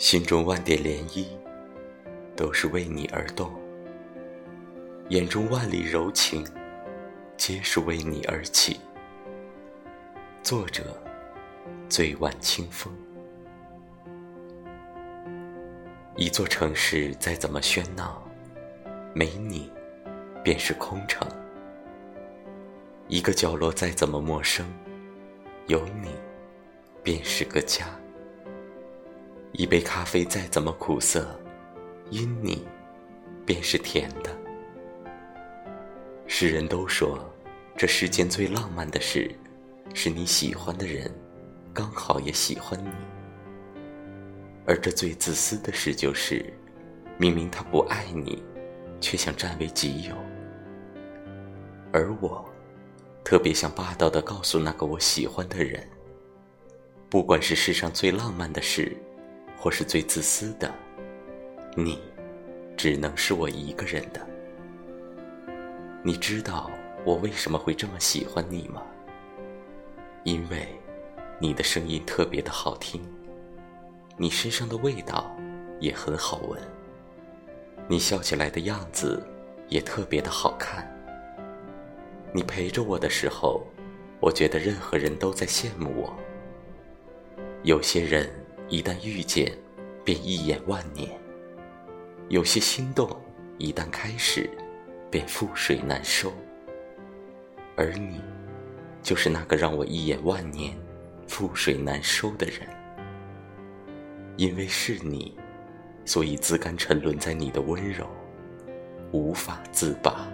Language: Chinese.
心中万点涟漪，都是为你而动；眼中万里柔情，皆是为你而起。作者：醉晚清风。一座城市再怎么喧闹，没你便是空城；一个角落再怎么陌生，有你便是个家。一杯咖啡再怎么苦涩，因你便是甜的。世人都说，这世间最浪漫的事，是你喜欢的人刚好也喜欢你；而这最自私的事，就是明明他不爱你，却想占为己有。而我，特别想霸道的告诉那个我喜欢的人，不管是世上最浪漫的事。或是最自私的，你，只能是我一个人的。你知道我为什么会这么喜欢你吗？因为，你的声音特别的好听，你身上的味道也很好闻，你笑起来的样子也特别的好看。你陪着我的时候，我觉得任何人都在羡慕我。有些人。一旦遇见，便一眼万年；有些心动，一旦开始，便覆水难收。而你，就是那个让我一眼万年、覆水难收的人。因为是你，所以自甘沉沦在你的温柔，无法自拔。